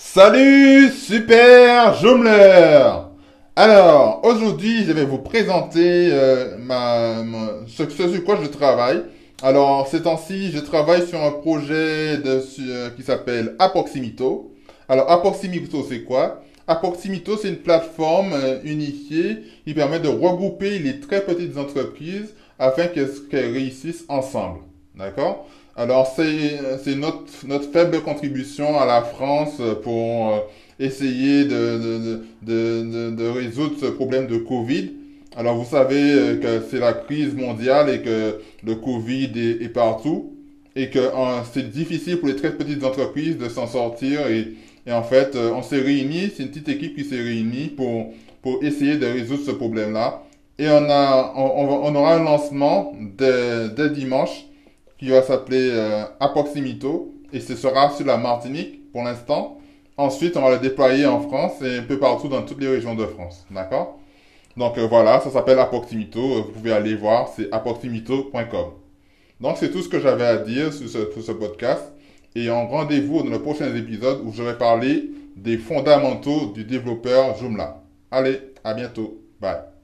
Salut super Joomler Alors, aujourd'hui, je vais vous présenter euh, ma, ce, sur quoi je travaille. Alors, ces temps-ci, je travaille sur un projet euh, qui s'appelle Approximito. Alors, Approximito, c'est quoi? Approximito, c'est une plateforme euh, unifiée qui permet de regrouper les très petites entreprises afin qu'elles réussissent ensemble. D'accord? Alors, c'est notre, notre faible contribution à la France pour euh, essayer de, de, de, résoudre ce problème de Covid. Alors, vous savez euh, que c'est la crise mondiale et que le Covid est, partout et que c'est difficile pour les très petites entreprises de s'en sortir et, et, en fait, euh, on s'est réunis, c'est une petite équipe qui s'est réunie pour, pour essayer de résoudre ce problème-là. Et on, a, on, on, aura un lancement dès dimanche qui va s'appeler euh, Approximito et ce sera sur la Martinique pour l'instant. Ensuite, on va le déployer en France et un peu partout dans toutes les régions de France. D'accord? Donc euh, voilà, ça s'appelle Approximito. Vous pouvez aller voir, c'est approximito.com. Donc c'est tout ce que j'avais à dire sur ce, ce podcast. Et en rendez-vous dans le prochain épisode où je vais parler des fondamentaux du développeur Joomla. Allez, à bientôt. Bye.